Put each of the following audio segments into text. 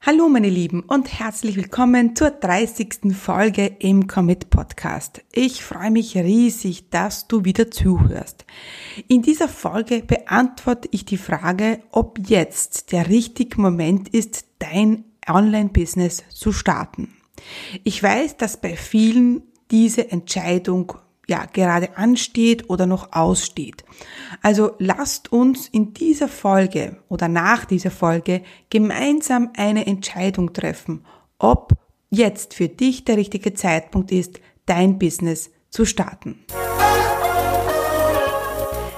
Hallo meine Lieben und herzlich willkommen zur 30. Folge im Commit Podcast. Ich freue mich riesig, dass du wieder zuhörst. In dieser Folge beantworte ich die Frage, ob jetzt der richtige Moment ist, dein Online-Business zu starten. Ich weiß, dass bei vielen diese Entscheidung ja gerade ansteht oder noch aussteht. Also lasst uns in dieser Folge oder nach dieser Folge gemeinsam eine Entscheidung treffen, ob jetzt für dich der richtige Zeitpunkt ist, dein Business zu starten.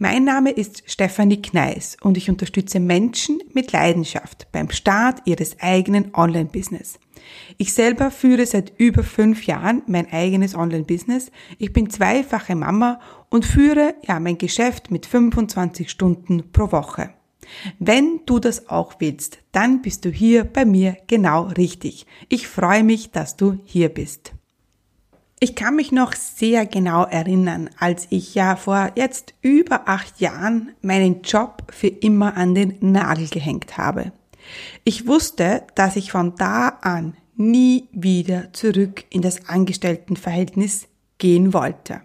Mein Name ist Stefanie Kneis und ich unterstütze Menschen mit Leidenschaft beim Start ihres eigenen Online-Business. Ich selber führe seit über fünf Jahren mein eigenes Online-Business. Ich bin zweifache Mama und führe ja mein Geschäft mit 25 Stunden pro Woche. Wenn du das auch willst, dann bist du hier bei mir genau richtig. Ich freue mich, dass du hier bist. Ich kann mich noch sehr genau erinnern, als ich ja vor jetzt über acht Jahren meinen Job für immer an den Nagel gehängt habe. Ich wusste, dass ich von da an nie wieder zurück in das Angestelltenverhältnis gehen wollte.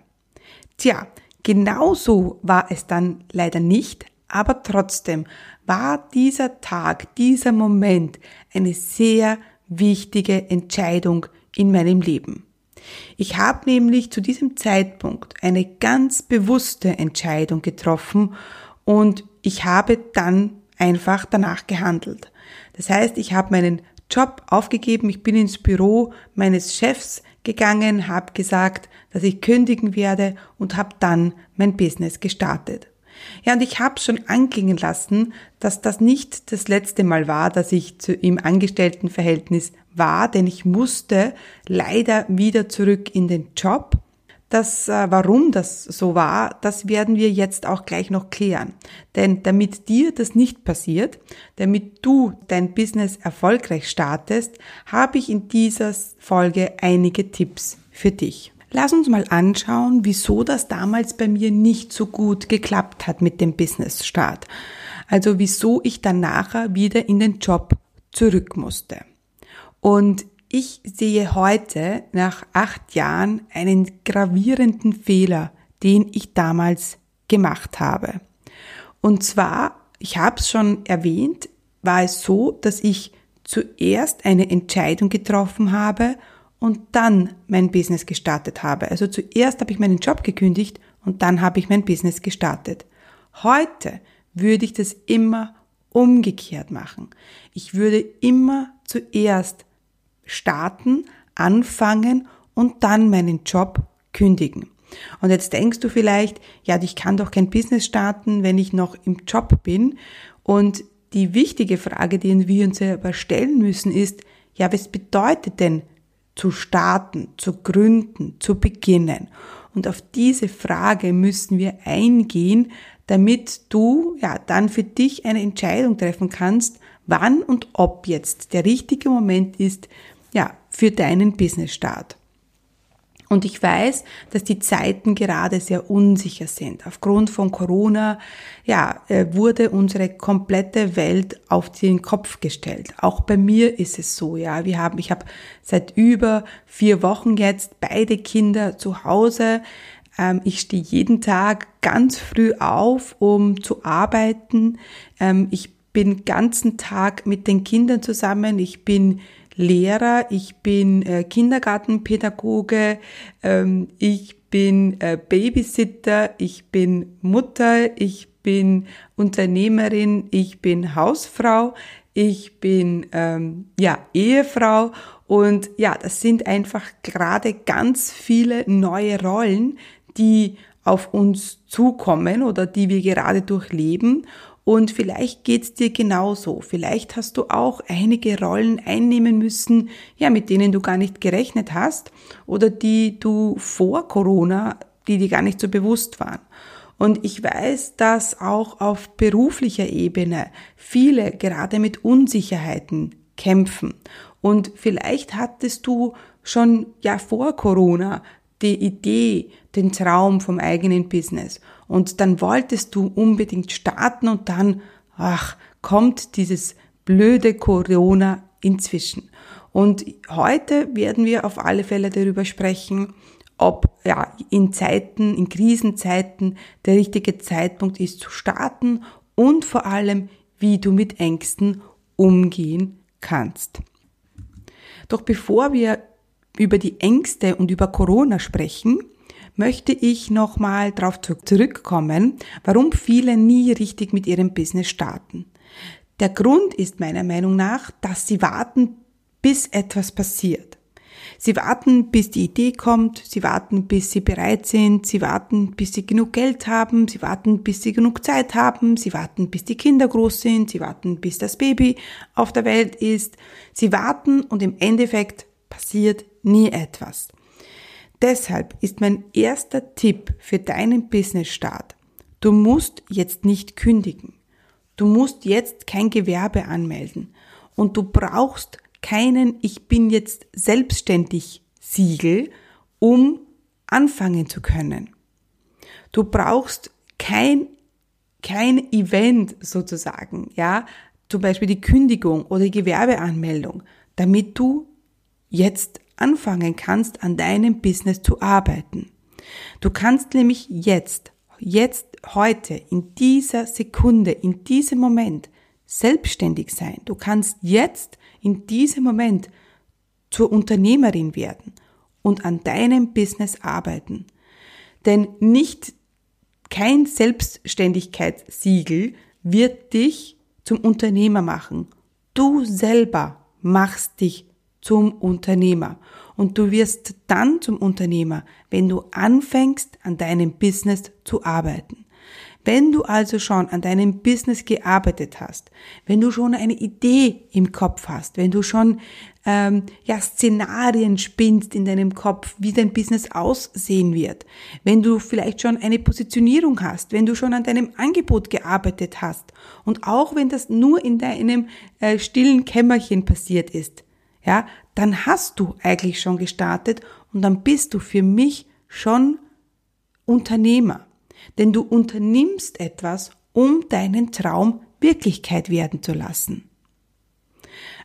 Tja, genau so war es dann leider nicht, aber trotzdem war dieser Tag, dieser Moment eine sehr wichtige Entscheidung in meinem Leben. Ich habe nämlich zu diesem Zeitpunkt eine ganz bewusste Entscheidung getroffen und ich habe dann einfach danach gehandelt. Das heißt, ich habe meinen Job aufgegeben, ich bin ins Büro meines Chefs gegangen, habe gesagt, dass ich kündigen werde und habe dann mein Business gestartet. Ja, und ich habe schon anklingen lassen, dass das nicht das letzte Mal war, dass ich zu, im Angestelltenverhältnis war, denn ich musste leider wieder zurück in den Job. Das, äh, warum das so war, das werden wir jetzt auch gleich noch klären. Denn damit dir das nicht passiert, damit du dein Business erfolgreich startest, habe ich in dieser Folge einige Tipps für dich. Lass uns mal anschauen, wieso das damals bei mir nicht so gut geklappt hat mit dem Business-Start. Also wieso ich dann nachher wieder in den Job zurück musste. Und ich sehe heute nach acht Jahren einen gravierenden Fehler, den ich damals gemacht habe. Und zwar, ich habe es schon erwähnt, war es so, dass ich zuerst eine Entscheidung getroffen habe und dann mein Business gestartet habe. Also zuerst habe ich meinen Job gekündigt und dann habe ich mein Business gestartet. Heute würde ich das immer umgekehrt machen. Ich würde immer zuerst starten, anfangen und dann meinen Job kündigen. Und jetzt denkst du vielleicht, ja, ich kann doch kein Business starten, wenn ich noch im Job bin. Und die wichtige Frage, die wir uns aber stellen müssen, ist, ja, was bedeutet denn zu starten, zu gründen, zu beginnen? Und auf diese Frage müssen wir eingehen, damit du ja dann für dich eine Entscheidung treffen kannst, wann und ob jetzt der richtige Moment ist, ja, für deinen Business-Start. Und ich weiß, dass die Zeiten gerade sehr unsicher sind. Aufgrund von Corona, ja, äh, wurde unsere komplette Welt auf den Kopf gestellt. Auch bei mir ist es so, ja. Wir haben, ich habe seit über vier Wochen jetzt beide Kinder zu Hause. Ähm, ich stehe jeden Tag ganz früh auf, um zu arbeiten. Ähm, ich bin ganzen Tag mit den Kindern zusammen. Ich bin Lehrer, ich bin äh, Kindergartenpädagoge, ähm, ich bin äh, Babysitter, ich bin Mutter, ich bin Unternehmerin, ich bin Hausfrau, ich bin ähm, ja Ehefrau. Und ja, das sind einfach gerade ganz viele neue Rollen, die auf uns zukommen oder die wir gerade durchleben Und vielleicht geht's dir genauso. Vielleicht hast du auch einige Rollen einnehmen müssen, ja, mit denen du gar nicht gerechnet hast oder die du vor Corona, die dir gar nicht so bewusst waren. Und ich weiß, dass auch auf beruflicher Ebene viele gerade mit Unsicherheiten kämpfen. Und vielleicht hattest du schon ja vor Corona die Idee, den Traum vom eigenen Business. Und dann wolltest du unbedingt starten und dann, ach, kommt dieses blöde Corona inzwischen. Und heute werden wir auf alle Fälle darüber sprechen, ob ja in Zeiten, in Krisenzeiten der richtige Zeitpunkt ist zu starten und vor allem, wie du mit Ängsten umgehen kannst. Doch bevor wir über die Ängste und über Corona sprechen, möchte ich nochmal darauf zurückkommen, warum viele nie richtig mit ihrem Business starten. Der Grund ist meiner Meinung nach, dass sie warten, bis etwas passiert. Sie warten, bis die Idee kommt, sie warten, bis sie bereit sind, sie warten, bis sie genug Geld haben, sie warten, bis sie genug Zeit haben, sie warten, bis die Kinder groß sind, sie warten, bis das Baby auf der Welt ist. Sie warten und im Endeffekt passiert nie etwas. Deshalb ist mein erster Tipp für deinen Business-Start, du musst jetzt nicht kündigen. Du musst jetzt kein Gewerbe anmelden und du brauchst keinen Ich bin jetzt selbstständig Siegel, um anfangen zu können. Du brauchst kein, kein Event sozusagen, ja, zum Beispiel die Kündigung oder die Gewerbeanmeldung, damit du jetzt anfangen kannst, an deinem Business zu arbeiten. Du kannst nämlich jetzt, jetzt, heute, in dieser Sekunde, in diesem Moment selbstständig sein. Du kannst jetzt in diesem Moment zur Unternehmerin werden und an deinem Business arbeiten. Denn nicht kein Selbstständigkeitssiegel wird dich zum Unternehmer machen. Du selber machst dich zum Unternehmer. Und du wirst dann zum Unternehmer, wenn du anfängst, an deinem Business zu arbeiten. Wenn du also schon an deinem Business gearbeitet hast, wenn du schon eine Idee im Kopf hast, wenn du schon ähm, ja Szenarien spinnst in deinem Kopf, wie dein Business aussehen wird, wenn du vielleicht schon eine Positionierung hast, wenn du schon an deinem Angebot gearbeitet hast und auch wenn das nur in deinem äh, stillen Kämmerchen passiert ist, ja, dann hast du eigentlich schon gestartet und dann bist du für mich schon Unternehmer. Denn du unternimmst etwas, um deinen Traum Wirklichkeit werden zu lassen.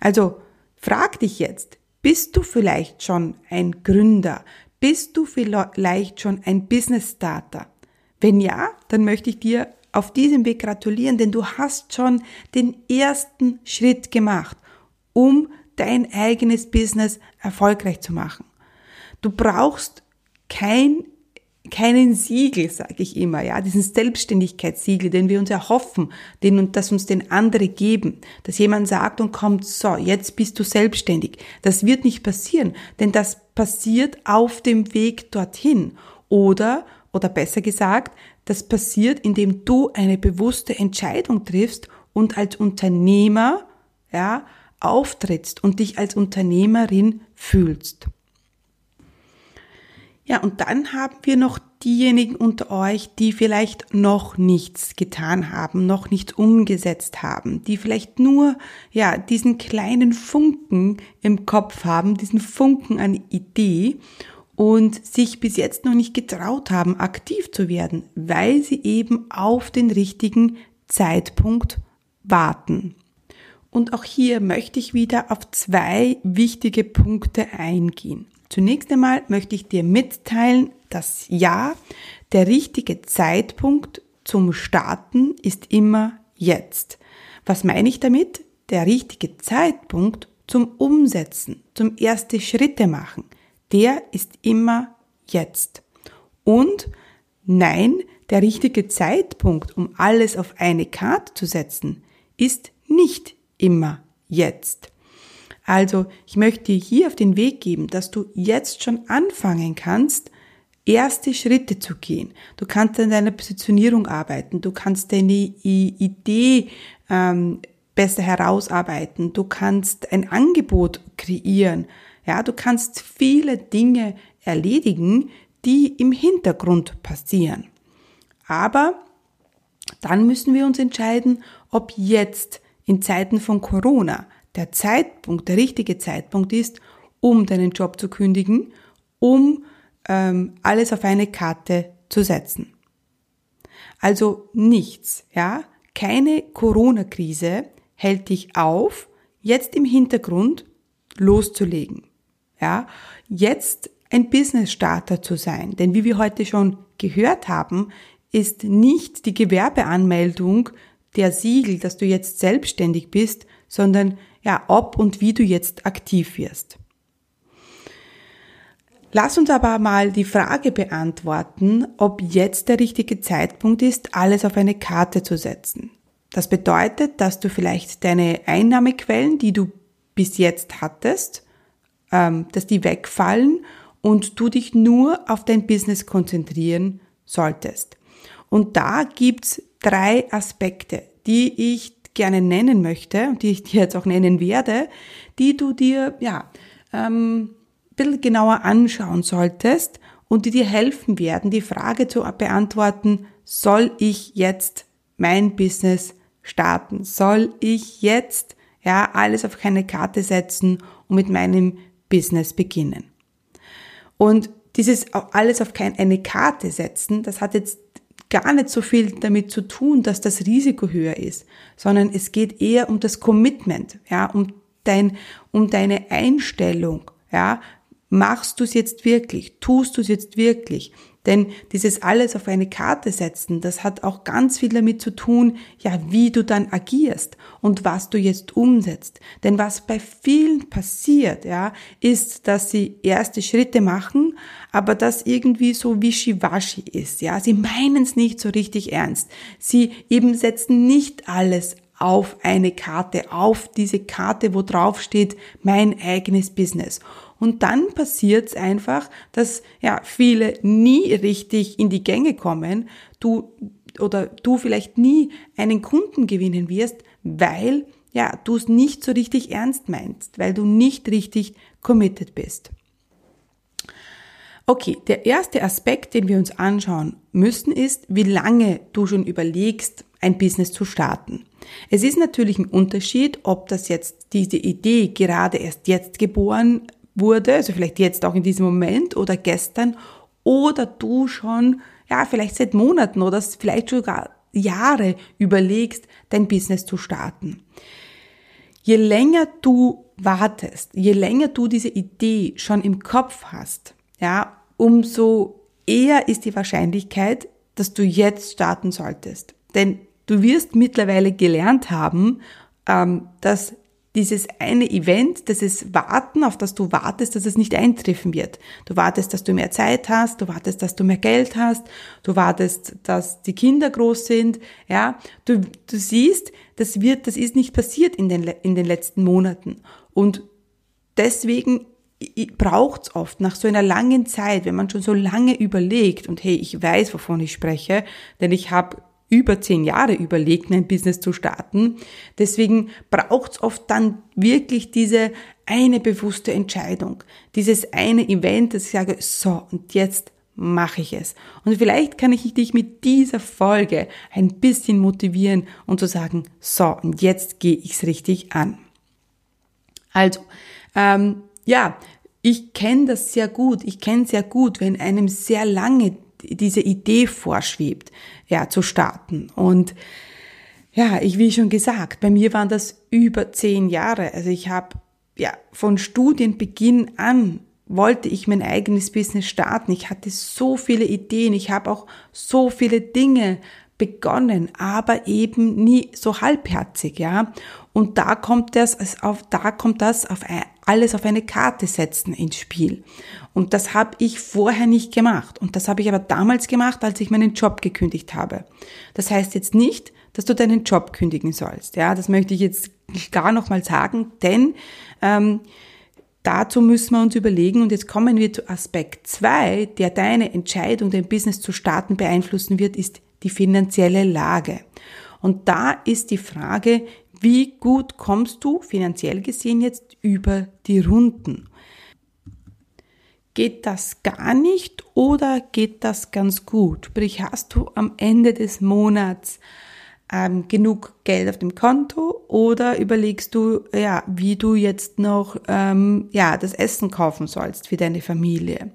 Also frag dich jetzt, bist du vielleicht schon ein Gründer? Bist du vielleicht schon ein Business Starter? Wenn ja, dann möchte ich dir auf diesem Weg gratulieren, denn du hast schon den ersten Schritt gemacht, um dein eigenes Business erfolgreich zu machen. Du brauchst kein keinen Siegel, sage ich immer, ja, diesen Selbstständigkeitssiegel, den wir uns erhoffen, den und das uns den andere geben, dass jemand sagt und kommt, so, jetzt bist du selbstständig. Das wird nicht passieren, denn das passiert auf dem Weg dorthin oder oder besser gesagt, das passiert, indem du eine bewusste Entscheidung triffst und als Unternehmer, ja, auftrittst und dich als Unternehmerin fühlst. Ja, und dann haben wir noch diejenigen unter euch, die vielleicht noch nichts getan haben, noch nichts umgesetzt haben, die vielleicht nur, ja, diesen kleinen Funken im Kopf haben, diesen Funken an Idee und sich bis jetzt noch nicht getraut haben, aktiv zu werden, weil sie eben auf den richtigen Zeitpunkt warten. Und auch hier möchte ich wieder auf zwei wichtige Punkte eingehen. Zunächst einmal möchte ich dir mitteilen, dass ja, der richtige Zeitpunkt zum Starten ist immer jetzt. Was meine ich damit? Der richtige Zeitpunkt zum Umsetzen, zum erste Schritte machen, der ist immer jetzt. Und nein, der richtige Zeitpunkt, um alles auf eine Karte zu setzen, ist nicht immer jetzt. Also ich möchte dir hier auf den Weg geben, dass du jetzt schon anfangen kannst, erste Schritte zu gehen. Du kannst an deiner Positionierung arbeiten, du kannst deine Idee ähm, besser herausarbeiten, du kannst ein Angebot kreieren, ja, du kannst viele Dinge erledigen, die im Hintergrund passieren. Aber dann müssen wir uns entscheiden, ob jetzt in Zeiten von Corona der Zeitpunkt, der richtige Zeitpunkt ist, um deinen Job zu kündigen, um ähm, alles auf eine Karte zu setzen. Also nichts, ja, keine Corona-Krise hält dich auf, jetzt im Hintergrund loszulegen, ja, jetzt ein Business-Starter zu sein. Denn wie wir heute schon gehört haben, ist nicht die Gewerbeanmeldung der Siegel, dass du jetzt selbstständig bist, sondern ja, ob und wie du jetzt aktiv wirst. Lass uns aber mal die Frage beantworten, ob jetzt der richtige Zeitpunkt ist, alles auf eine Karte zu setzen. Das bedeutet, dass du vielleicht deine Einnahmequellen, die du bis jetzt hattest, ähm, dass die wegfallen und du dich nur auf dein Business konzentrieren solltest. Und da gibt's drei Aspekte, die ich gerne nennen möchte und die ich dir jetzt auch nennen werde, die du dir ja ähm, ein bisschen genauer anschauen solltest und die dir helfen werden, die Frage zu beantworten, soll ich jetzt mein Business starten? Soll ich jetzt ja alles auf keine Karte setzen und mit meinem Business beginnen? Und dieses alles auf keine Karte setzen, das hat jetzt gar nicht so viel damit zu tun, dass das Risiko höher ist, sondern es geht eher um das Commitment, ja, um dein, um deine Einstellung, ja. Machst du es jetzt wirklich? Tust du es jetzt wirklich? Denn dieses alles auf eine Karte setzen, das hat auch ganz viel damit zu tun, ja, wie du dann agierst und was du jetzt umsetzt. Denn was bei vielen passiert, ja, ist, dass sie erste Schritte machen, aber das irgendwie so wischiwaschi ist, ja. Sie meinen es nicht so richtig ernst. Sie eben setzen nicht alles auf eine Karte, auf diese Karte, wo drauf steht, mein eigenes Business. Und dann passiert es einfach, dass ja viele nie richtig in die Gänge kommen, du oder du vielleicht nie einen Kunden gewinnen wirst, weil ja du es nicht so richtig ernst meinst, weil du nicht richtig committed bist. Okay, der erste Aspekt, den wir uns anschauen müssen, ist, wie lange du schon überlegst, ein Business zu starten. Es ist natürlich ein Unterschied, ob das jetzt diese Idee gerade erst jetzt geboren wurde, also vielleicht jetzt auch in diesem Moment oder gestern, oder du schon, ja, vielleicht seit Monaten oder vielleicht sogar Jahre überlegst, dein Business zu starten. Je länger du wartest, je länger du diese Idee schon im Kopf hast, ja, umso eher ist die Wahrscheinlichkeit, dass du jetzt starten solltest. Denn du wirst mittlerweile gelernt haben, ähm, dass dieses eine Event, das ist Warten, auf das du wartest, dass es nicht eintreffen wird. Du wartest, dass du mehr Zeit hast, du wartest, dass du mehr Geld hast, du wartest, dass die Kinder groß sind, ja. Du, du siehst, das wird, das ist nicht passiert in den, in den letzten Monaten. Und deswegen braucht's oft nach so einer langen Zeit, wenn man schon so lange überlegt und hey, ich weiß, wovon ich spreche, denn ich habe über zehn Jahre überlegt, ein Business zu starten. Deswegen braucht's oft dann wirklich diese eine bewusste Entscheidung, dieses eine Event, dass ich sage, so, und jetzt mache ich es. Und vielleicht kann ich dich mit dieser Folge ein bisschen motivieren und zu sagen, so, und jetzt gehe ich's richtig an. Also, ähm, ja, ich kenne das sehr gut. Ich kenne sehr gut, wenn einem sehr lange diese Idee vorschwebt, ja, zu starten. Und ja, ich, wie schon gesagt, bei mir waren das über zehn Jahre. Also ich habe ja von Studienbeginn an wollte ich mein eigenes Business starten. Ich hatte so viele Ideen. Ich habe auch so viele Dinge begonnen, aber eben nie so halbherzig, ja. Und da kommt das auf, da kommt das auf alles auf eine Karte setzen ins Spiel. Und das habe ich vorher nicht gemacht. Und das habe ich aber damals gemacht, als ich meinen Job gekündigt habe. Das heißt jetzt nicht, dass du deinen Job kündigen sollst. Ja, das möchte ich jetzt gar noch mal sagen, denn ähm, dazu müssen wir uns überlegen, und jetzt kommen wir zu Aspekt zwei, der deine Entscheidung, dein Business zu starten beeinflussen wird, ist die finanzielle Lage. Und da ist die Frage, wie gut kommst du finanziell gesehen jetzt über die Runden? Geht das gar nicht oder geht das ganz gut? Sprich, hast du am Ende des Monats ähm, genug Geld auf dem Konto oder überlegst du, ja, wie du jetzt noch ähm, ja das Essen kaufen sollst für deine Familie?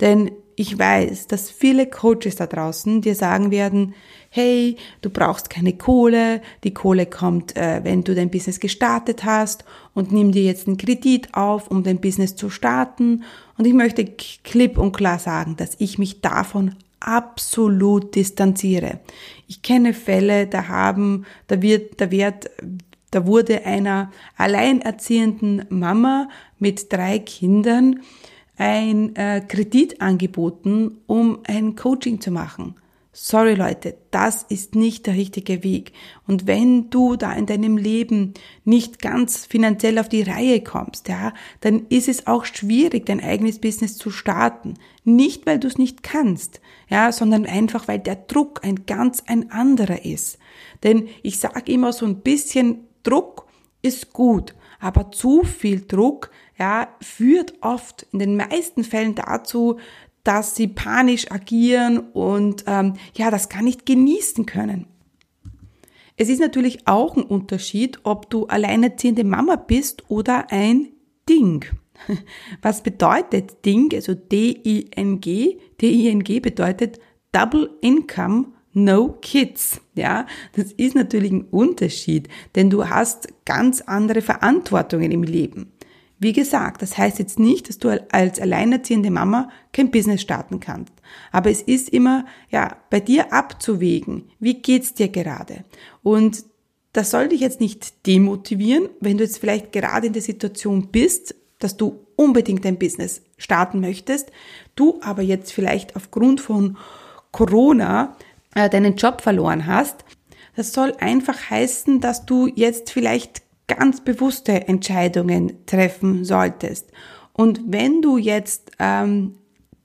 Denn ich weiß, dass viele Coaches da draußen dir sagen werden, hey, du brauchst keine Kohle, die Kohle kommt, äh, wenn du dein Business gestartet hast und nimm dir jetzt einen Kredit auf, um dein Business zu starten. Und ich möchte klipp und klar sagen, dass ich mich davon absolut distanziere. Ich kenne Fälle, da haben, da wird, da wird, da wurde einer alleinerziehenden Mama mit drei Kindern ein äh, Kredit angeboten, um ein Coaching zu machen. Sorry Leute, das ist nicht der richtige Weg. Und wenn du da in deinem Leben nicht ganz finanziell auf die Reihe kommst, ja, dann ist es auch schwierig, dein eigenes Business zu starten. Nicht, weil du es nicht kannst, ja, sondern einfach, weil der Druck ein ganz ein anderer ist. Denn ich sage immer so ein bisschen Druck ist gut, aber zu viel Druck ja, führt oft in den meisten Fällen dazu, dass sie panisch agieren und ähm, ja, das gar nicht genießen können. Es ist natürlich auch ein Unterschied, ob du alleinerziehende Mama bist oder ein Ding. Was bedeutet Ding? Also D-I-N-G. D-I-N-G bedeutet Double Income No Kids. Ja, das ist natürlich ein Unterschied, denn du hast ganz andere Verantwortungen im Leben. Wie gesagt, das heißt jetzt nicht, dass du als alleinerziehende Mama kein Business starten kannst. Aber es ist immer, ja, bei dir abzuwägen. Wie geht's dir gerade? Und das soll dich jetzt nicht demotivieren, wenn du jetzt vielleicht gerade in der Situation bist, dass du unbedingt dein Business starten möchtest, du aber jetzt vielleicht aufgrund von Corona äh, deinen Job verloren hast. Das soll einfach heißen, dass du jetzt vielleicht ganz bewusste Entscheidungen treffen solltest. Und wenn du jetzt ähm,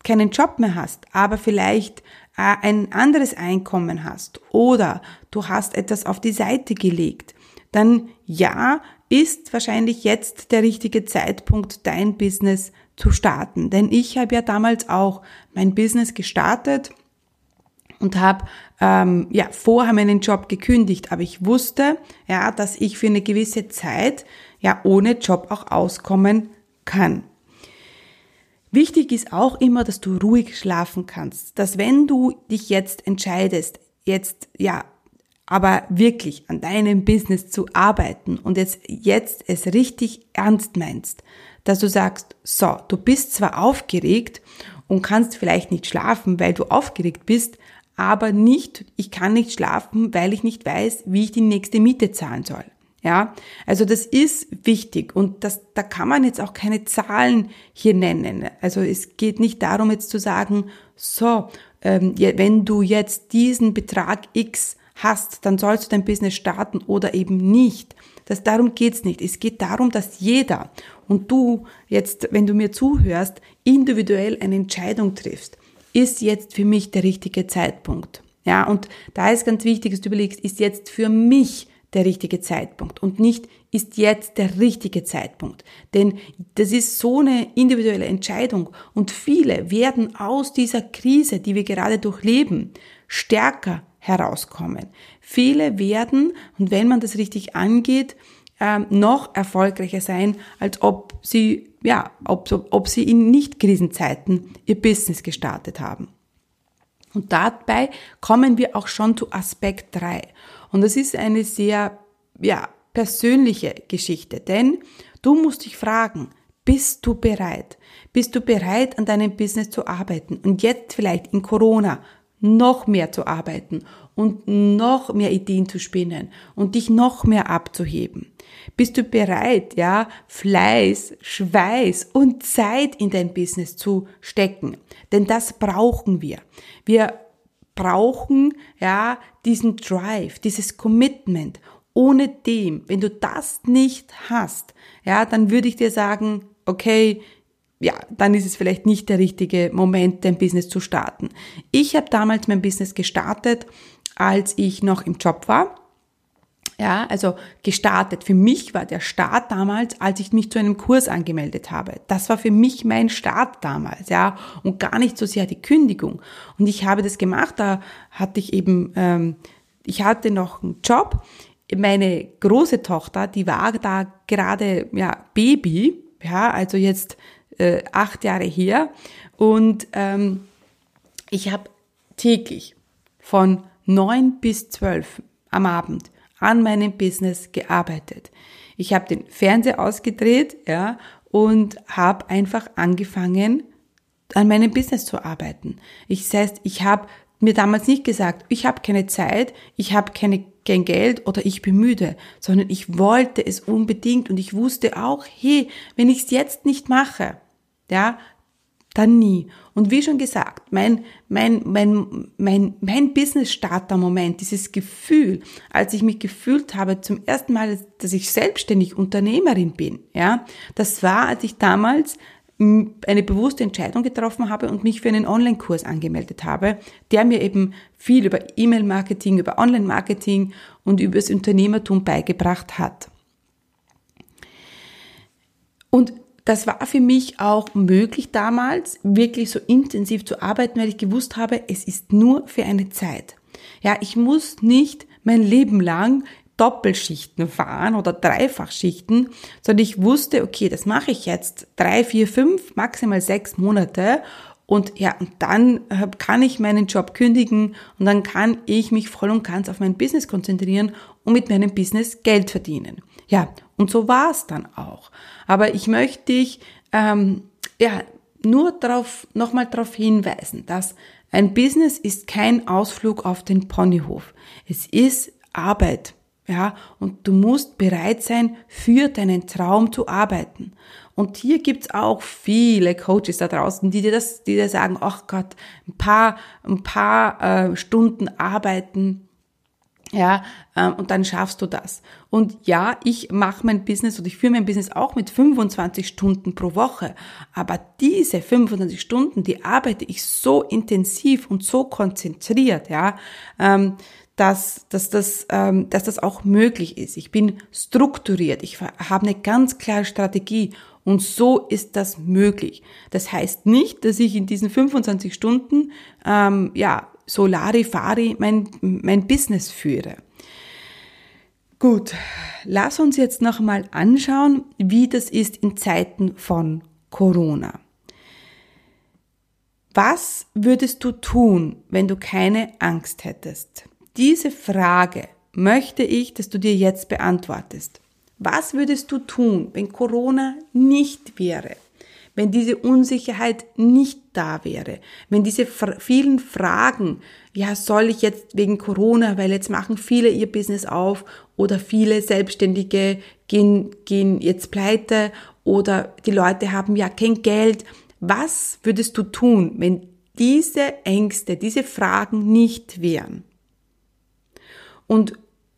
keinen Job mehr hast, aber vielleicht äh, ein anderes Einkommen hast oder du hast etwas auf die Seite gelegt, dann ja, ist wahrscheinlich jetzt der richtige Zeitpunkt, dein Business zu starten. Denn ich habe ja damals auch mein Business gestartet und habe ähm, ja vorher meinen Job gekündigt, aber ich wusste ja, dass ich für eine gewisse Zeit ja ohne Job auch auskommen kann. Wichtig ist auch immer, dass du ruhig schlafen kannst, dass wenn du dich jetzt entscheidest, jetzt ja, aber wirklich an deinem Business zu arbeiten und jetzt jetzt es richtig ernst meinst, dass du sagst, so, du bist zwar aufgeregt und kannst vielleicht nicht schlafen, weil du aufgeregt bist, aber nicht, ich kann nicht schlafen, weil ich nicht weiß, wie ich die nächste Miete zahlen soll. Ja, also das ist wichtig und das, da kann man jetzt auch keine Zahlen hier nennen. Also es geht nicht darum jetzt zu sagen, so, ähm, wenn du jetzt diesen Betrag X hast, dann sollst du dein Business starten oder eben nicht. Das, darum geht's nicht. Es geht darum, dass jeder und du jetzt, wenn du mir zuhörst, individuell eine Entscheidung triffst ist jetzt für mich der richtige Zeitpunkt? Ja, und da ist ganz wichtig, dass du überlegst, ist jetzt für mich der richtige Zeitpunkt und nicht ist jetzt der richtige Zeitpunkt. Denn das ist so eine individuelle Entscheidung und viele werden aus dieser Krise, die wir gerade durchleben, stärker herauskommen. Viele werden, und wenn man das richtig angeht, ähm, noch erfolgreicher sein, als ob sie, ja, ob, ob sie in Nicht-Krisenzeiten ihr Business gestartet haben. Und dabei kommen wir auch schon zu Aspekt 3. Und das ist eine sehr, ja, persönliche Geschichte, denn du musst dich fragen, bist du bereit? Bist du bereit, an deinem Business zu arbeiten? Und jetzt vielleicht in Corona noch mehr zu arbeiten und noch mehr Ideen zu spinnen und dich noch mehr abzuheben? Bist du bereit, ja, Fleiß, Schweiß und Zeit in dein Business zu stecken? Denn das brauchen wir. Wir brauchen, ja, diesen Drive, dieses Commitment. Ohne dem, wenn du das nicht hast, ja, dann würde ich dir sagen, okay, ja, dann ist es vielleicht nicht der richtige Moment, dein Business zu starten. Ich habe damals mein Business gestartet, als ich noch im Job war. Ja, also gestartet. Für mich war der Start damals, als ich mich zu einem Kurs angemeldet habe. Das war für mich mein Start damals, ja, und gar nicht so sehr die Kündigung. Und ich habe das gemacht. Da hatte ich eben, ähm, ich hatte noch einen Job. Meine große Tochter, die war da gerade ja Baby, ja, also jetzt äh, acht Jahre her. Und ähm, ich habe täglich von neun bis zwölf am Abend an meinem Business gearbeitet. Ich habe den Fernseher ausgedreht, ja, und habe einfach angefangen, an meinem Business zu arbeiten. Ich das heißt, ich habe mir damals nicht gesagt, ich habe keine Zeit, ich habe keine kein Geld oder ich bin müde, sondern ich wollte es unbedingt und ich wusste auch, hey, wenn ich es jetzt nicht mache, ja, dann nie. Und wie schon gesagt, mein, mein, mein, mein, mein Business-Starter-Moment, dieses Gefühl, als ich mich gefühlt habe zum ersten Mal, dass ich selbstständig Unternehmerin bin, ja, das war, als ich damals eine bewusste Entscheidung getroffen habe und mich für einen Online-Kurs angemeldet habe, der mir eben viel über E-Mail-Marketing, über Online-Marketing und über das Unternehmertum beigebracht hat. Und das war für mich auch möglich damals, wirklich so intensiv zu arbeiten, weil ich gewusst habe, es ist nur für eine Zeit. Ja, ich muss nicht mein Leben lang Doppelschichten fahren oder Dreifachschichten, sondern ich wusste, okay, das mache ich jetzt drei, vier, fünf, maximal sechs Monate und ja, und dann äh, kann ich meinen Job kündigen und dann kann ich mich voll und ganz auf mein Business konzentrieren und mit meinem Business Geld verdienen. Ja, und so war es dann auch. Aber ich möchte dich ähm, ja nur darauf nochmal darauf hinweisen, dass ein Business ist kein Ausflug auf den Ponyhof. Es ist Arbeit. Ja, und du musst bereit sein, für deinen Traum zu arbeiten. Und hier gibt's auch viele Coaches da draußen, die dir das, die dir sagen, ach Gott, ein paar, ein paar äh, Stunden arbeiten ja, ähm, und dann schaffst du das. Und ja, ich mache mein Business oder ich führe mein Business auch mit 25 Stunden pro Woche. Aber diese 25 Stunden, die arbeite ich so intensiv und so konzentriert, ja, ähm, dass, dass, das, ähm, dass das auch möglich ist. Ich bin strukturiert, ich habe eine ganz klare Strategie und so ist das möglich. Das heißt nicht, dass ich in diesen 25 Stunden ähm, ja so Larifari mein, mein Business führe. Gut, lass uns jetzt nochmal anschauen, wie das ist in Zeiten von Corona. Was würdest du tun, wenn du keine Angst hättest? Diese Frage möchte ich, dass du dir jetzt beantwortest. Was würdest du tun, wenn Corona nicht wäre? wenn diese Unsicherheit nicht da wäre, wenn diese vielen Fragen, ja, soll ich jetzt wegen Corona, weil jetzt machen viele ihr Business auf oder viele Selbstständige gehen, gehen jetzt pleite oder die Leute haben ja kein Geld. Was würdest du tun, wenn diese Ängste, diese Fragen nicht wären? Und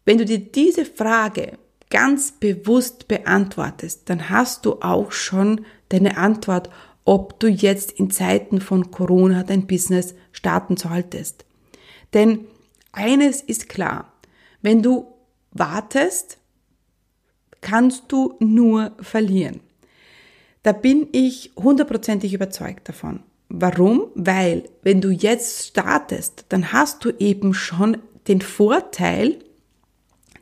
wenn du dir diese Frage ganz bewusst beantwortest, dann hast du auch schon deine Antwort, ob du jetzt in Zeiten von Corona dein Business starten solltest. Denn eines ist klar, wenn du wartest, kannst du nur verlieren. Da bin ich hundertprozentig überzeugt davon. Warum? Weil wenn du jetzt startest, dann hast du eben schon den Vorteil,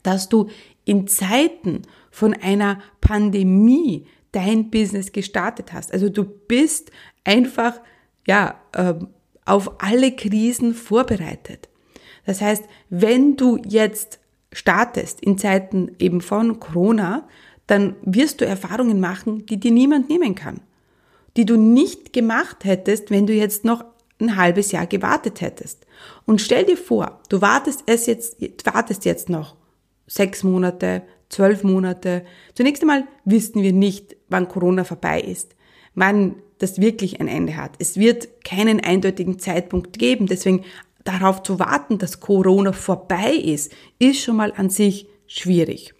dass du in Zeiten von einer Pandemie dein Business gestartet hast. Also du bist einfach, ja, ähm, auf alle Krisen vorbereitet. Das heißt, wenn du jetzt startest in Zeiten eben von Corona, dann wirst du Erfahrungen machen, die dir niemand nehmen kann. Die du nicht gemacht hättest, wenn du jetzt noch ein halbes Jahr gewartet hättest. Und stell dir vor, du wartest es jetzt, wartest jetzt noch sechs Monate, zwölf Monate. Zunächst einmal wissen wir nicht, wann Corona vorbei ist, wann das wirklich ein Ende hat. Es wird keinen eindeutigen Zeitpunkt geben. Deswegen darauf zu warten, dass Corona vorbei ist, ist schon mal an sich schwierig.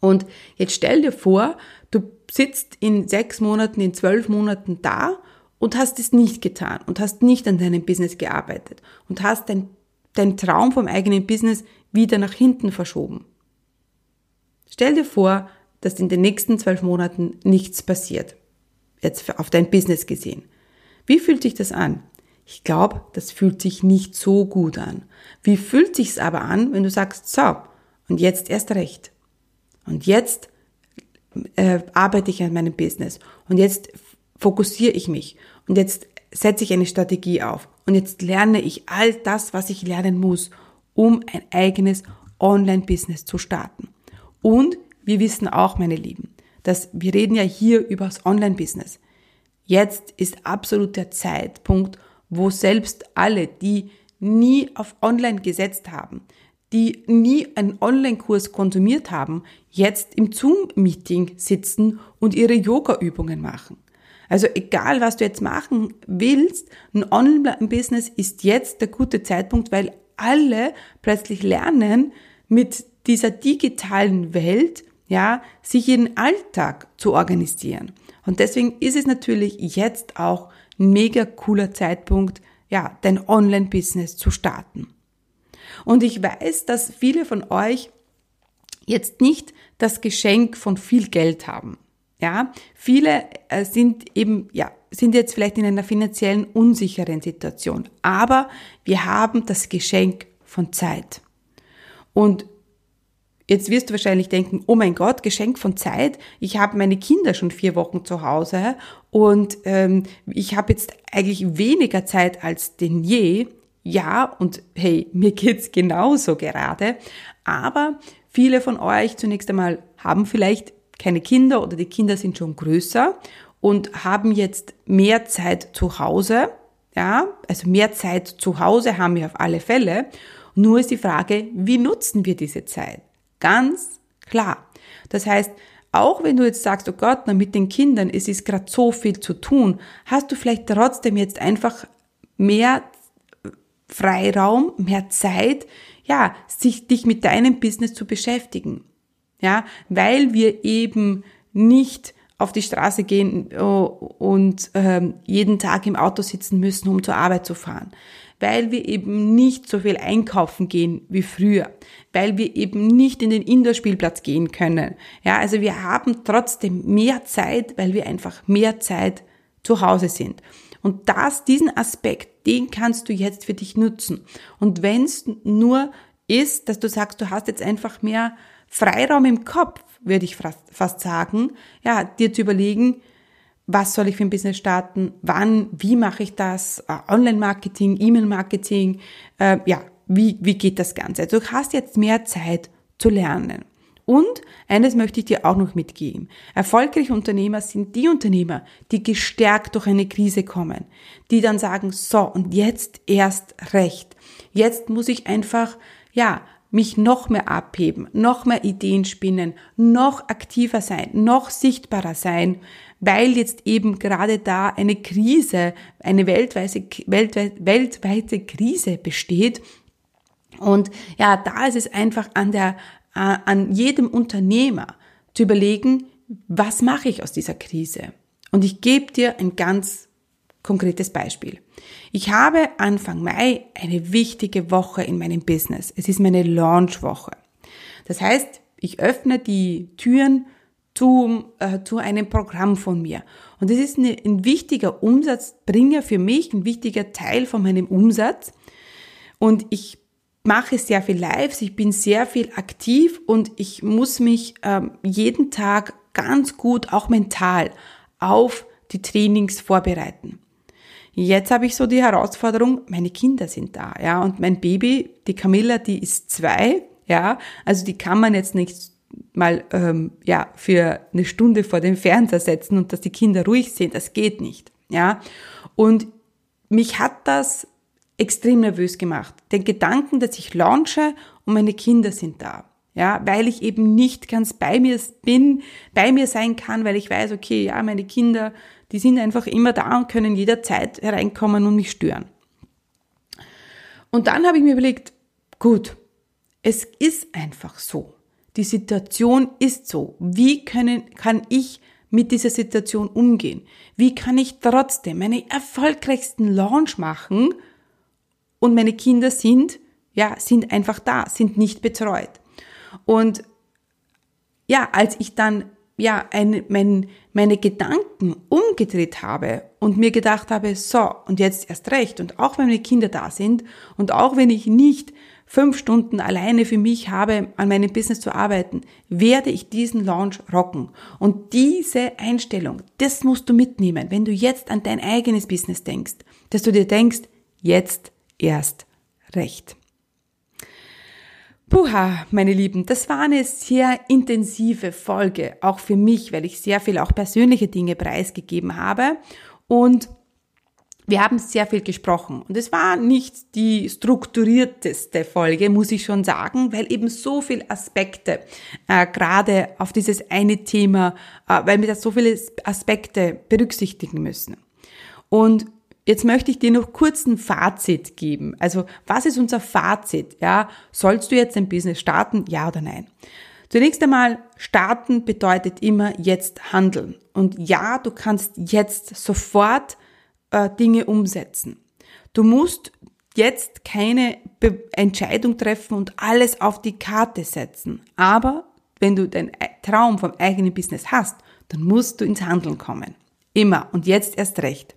Und jetzt stell dir vor, du sitzt in sechs Monaten, in zwölf Monaten da und hast es nicht getan und hast nicht an deinem Business gearbeitet und hast dein, dein Traum vom eigenen Business wieder nach hinten verschoben. Stell dir vor, dass in den nächsten zwölf Monaten nichts passiert. Jetzt auf dein Business gesehen. Wie fühlt sich das an? Ich glaube, das fühlt sich nicht so gut an. Wie fühlt sich's aber an, wenn du sagst, so, und jetzt erst recht. Und jetzt äh, arbeite ich an meinem Business. Und jetzt fokussiere ich mich. Und jetzt setze ich eine Strategie auf. Und jetzt lerne ich all das, was ich lernen muss, um ein eigenes Online-Business zu starten. Und wir wissen auch, meine Lieben, dass wir reden ja hier über das Online-Business. Jetzt ist absolut der Zeitpunkt, wo selbst alle, die nie auf Online gesetzt haben, die nie einen Online-Kurs konsumiert haben, jetzt im Zoom-Meeting sitzen und ihre Yoga-Übungen machen. Also egal, was du jetzt machen willst, ein Online-Business ist jetzt der gute Zeitpunkt, weil alle plötzlich lernen, mit dieser digitalen Welt, ja, sich ihren Alltag zu organisieren. Und deswegen ist es natürlich jetzt auch ein mega cooler Zeitpunkt, ja, dein Online-Business zu starten. Und ich weiß, dass viele von euch jetzt nicht das Geschenk von viel Geld haben. Ja, viele äh, sind eben, ja, sind jetzt vielleicht in einer finanziellen unsicheren Situation. Aber wir haben das Geschenk von Zeit. Und Jetzt wirst du wahrscheinlich denken, oh mein Gott, Geschenk von Zeit. Ich habe meine Kinder schon vier Wochen zu Hause und ähm, ich habe jetzt eigentlich weniger Zeit als denn je. Ja, und hey, mir geht's genauso gerade. Aber viele von euch zunächst einmal haben vielleicht keine Kinder oder die Kinder sind schon größer und haben jetzt mehr Zeit zu Hause. Ja, also mehr Zeit zu Hause haben wir auf alle Fälle. Nur ist die Frage, wie nutzen wir diese Zeit? Ganz klar. Das heißt, auch wenn du jetzt sagst, oh Gott, na mit den Kindern, es ist gerade so viel zu tun, hast du vielleicht trotzdem jetzt einfach mehr Freiraum, mehr Zeit, ja, sich dich mit deinem Business zu beschäftigen. Ja, weil wir eben nicht auf die Straße gehen oh, und ähm, jeden Tag im Auto sitzen müssen, um zur Arbeit zu fahren weil wir eben nicht so viel einkaufen gehen wie früher, weil wir eben nicht in den Indoor-Spielplatz gehen können. Ja, also wir haben trotzdem mehr Zeit, weil wir einfach mehr Zeit zu Hause sind. Und das, diesen Aspekt, den kannst du jetzt für dich nutzen. Und wenn es nur ist, dass du sagst, du hast jetzt einfach mehr Freiraum im Kopf, würde ich fast sagen, ja, dir zu überlegen, was soll ich für ein Business starten, wann, wie mache ich das, äh, Online-Marketing, E-Mail-Marketing, äh, ja, wie, wie geht das Ganze? Also du hast jetzt mehr Zeit zu lernen. Und eines möchte ich dir auch noch mitgeben. Erfolgreiche Unternehmer sind die Unternehmer, die gestärkt durch eine Krise kommen, die dann sagen, so, und jetzt erst recht. Jetzt muss ich einfach, ja, mich noch mehr abheben, noch mehr Ideen spinnen, noch aktiver sein, noch sichtbarer sein, weil jetzt eben gerade da eine Krise, eine weltweite, weltweit, weltweite Krise besteht. Und ja, da ist es einfach an der, an jedem Unternehmer zu überlegen, was mache ich aus dieser Krise? Und ich gebe dir ein ganz konkretes Beispiel. Ich habe Anfang Mai eine wichtige Woche in meinem Business. Es ist meine Launchwoche. Das heißt, ich öffne die Türen zu, äh, zu einem Programm von mir. Und das ist eine, ein wichtiger Umsatzbringer für mich, ein wichtiger Teil von meinem Umsatz. Und ich mache sehr viel Lives, ich bin sehr viel aktiv und ich muss mich ähm, jeden Tag ganz gut, auch mental, auf die Trainings vorbereiten. Jetzt habe ich so die Herausforderung, meine Kinder sind da, ja, und mein Baby, die Camilla, die ist zwei, ja, also die kann man jetzt nicht mal ähm, ja für eine Stunde vor dem Fernseher setzen und dass die Kinder ruhig sind, das geht nicht, ja. Und mich hat das extrem nervös gemacht. Den Gedanken, dass ich launche und meine Kinder sind da. Ja, weil ich eben nicht ganz bei mir bin, bei mir sein kann, weil ich weiß, okay, ja, meine Kinder, die sind einfach immer da und können jederzeit hereinkommen und mich stören. Und dann habe ich mir überlegt, gut, es ist einfach so. Die Situation ist so. Wie können, kann ich mit dieser Situation umgehen? Wie kann ich trotzdem meine erfolgreichsten Launch machen und meine Kinder sind, ja, sind einfach da, sind nicht betreut. Und ja, als ich dann ja, ein, mein, meine Gedanken umgedreht habe und mir gedacht habe, so, und jetzt erst recht, und auch wenn meine Kinder da sind, und auch wenn ich nicht fünf Stunden alleine für mich habe, an meinem Business zu arbeiten, werde ich diesen Launch rocken. Und diese Einstellung, das musst du mitnehmen, wenn du jetzt an dein eigenes Business denkst, dass du dir denkst, jetzt erst recht. Puha, meine Lieben, das war eine sehr intensive Folge, auch für mich, weil ich sehr viel auch persönliche Dinge preisgegeben habe und wir haben sehr viel gesprochen und es war nicht die strukturierteste Folge, muss ich schon sagen, weil eben so viele Aspekte äh, gerade auf dieses eine Thema, äh, weil wir da so viele Aspekte berücksichtigen müssen. Und jetzt möchte ich dir noch kurz ein Fazit geben. Also was ist unser Fazit? Ja, sollst du jetzt ein Business starten? Ja oder nein? Zunächst einmal, starten bedeutet immer jetzt handeln. Und ja, du kannst jetzt sofort äh, Dinge umsetzen. Du musst jetzt keine Be Entscheidung treffen und alles auf die Karte setzen. Aber wenn du den Traum vom eigenen Business hast, dann musst du ins Handeln kommen. Immer. Und jetzt erst recht.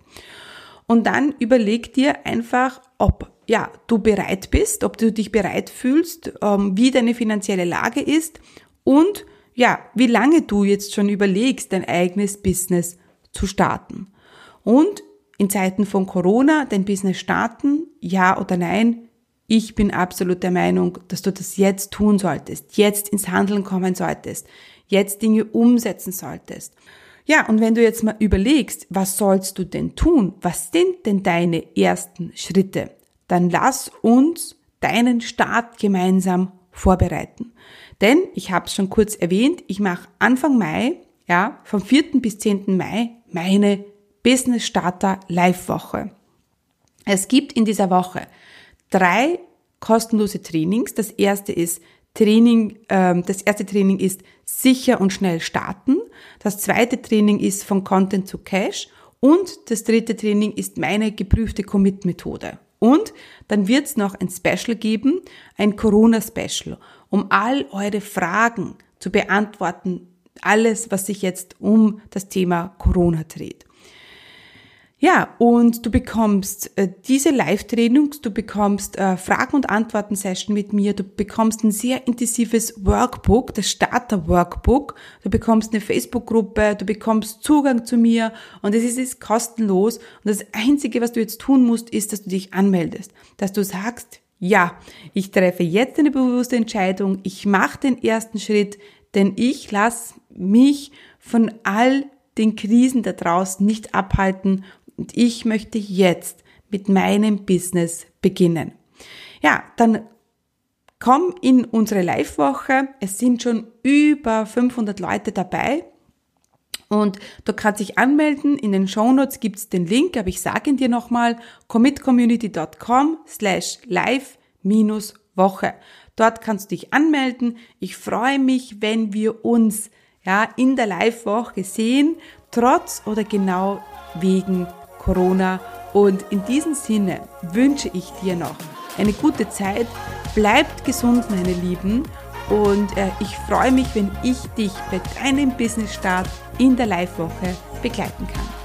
Und dann überleg dir einfach, ob ja, du bereit bist, ob du dich bereit fühlst, ähm, wie deine finanzielle Lage ist und ja, wie lange du jetzt schon überlegst, dein eigenes Business zu starten. Und in Zeiten von Corona dein Business starten? Ja oder nein? Ich bin absolut der Meinung, dass du das jetzt tun solltest, jetzt ins Handeln kommen solltest, jetzt Dinge umsetzen solltest. Ja, und wenn du jetzt mal überlegst, was sollst du denn tun? Was sind denn deine ersten Schritte? Dann lass uns deinen Start gemeinsam vorbereiten. Denn, ich habe es schon kurz erwähnt, ich mache Anfang Mai, ja, vom 4. bis 10. Mai meine Business Starter Live Woche. Es gibt in dieser Woche drei kostenlose Trainings. Das erste ist Training, ähm, das erste Training ist sicher und schnell starten. Das zweite Training ist von Content zu Cash. Und das dritte Training ist meine geprüfte Commit-Methode. Und dann wird es noch ein Special geben, ein Corona-Special, um all eure Fragen zu beantworten, alles, was sich jetzt um das Thema Corona dreht. Ja, und du bekommst äh, diese Live-Trainings, du bekommst äh, Fragen- und Antworten-Session mit mir, du bekommst ein sehr intensives Workbook, das Starter-Workbook, du bekommst eine Facebook-Gruppe, du bekommst Zugang zu mir und es ist, ist kostenlos. Und das Einzige, was du jetzt tun musst, ist, dass du dich anmeldest, dass du sagst, ja, ich treffe jetzt eine bewusste Entscheidung, ich mache den ersten Schritt, denn ich lasse mich von all den Krisen da draußen nicht abhalten und ich möchte jetzt mit meinem Business beginnen. Ja, dann komm in unsere Live-Woche. Es sind schon über 500 Leute dabei. Und du kannst dich anmelden. In den Shownotes gibt es den Link, aber ich sage ihn dir nochmal, commitcommunity.com slash live minus Woche. Dort kannst du dich anmelden. Ich freue mich, wenn wir uns ja, in der Live-Woche sehen, trotz oder genau wegen Corona. Und in diesem Sinne wünsche ich dir noch eine gute Zeit. Bleibt gesund, meine Lieben. Und äh, ich freue mich, wenn ich dich bei deinem Business Start in der Live-Woche begleiten kann.